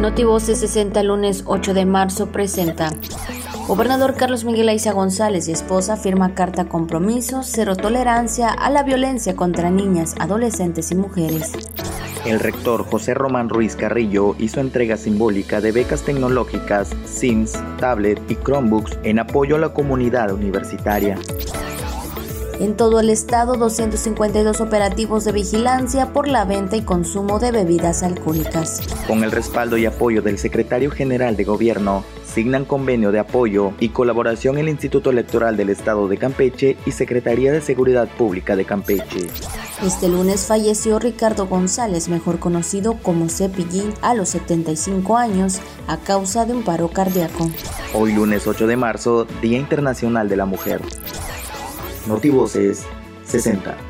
Notivoces 60 lunes 8 de marzo presenta. Gobernador Carlos Miguel Aiza González y esposa firma carta compromiso, cero tolerancia a la violencia contra niñas, adolescentes y mujeres. El rector José Román Ruiz Carrillo hizo entrega simbólica de becas tecnológicas, SIMS, tablet y Chromebooks en apoyo a la comunidad universitaria. En todo el estado, 252 operativos de vigilancia por la venta y consumo de bebidas alcohólicas. Con el respaldo y apoyo del secretario general de Gobierno, signan convenio de apoyo y colaboración el Instituto Electoral del Estado de Campeche y Secretaría de Seguridad Pública de Campeche. Este lunes falleció Ricardo González, mejor conocido como Cepillín, a los 75 años a causa de un paro cardíaco. Hoy lunes 8 de marzo, Día Internacional de la Mujer. Notivoces 60.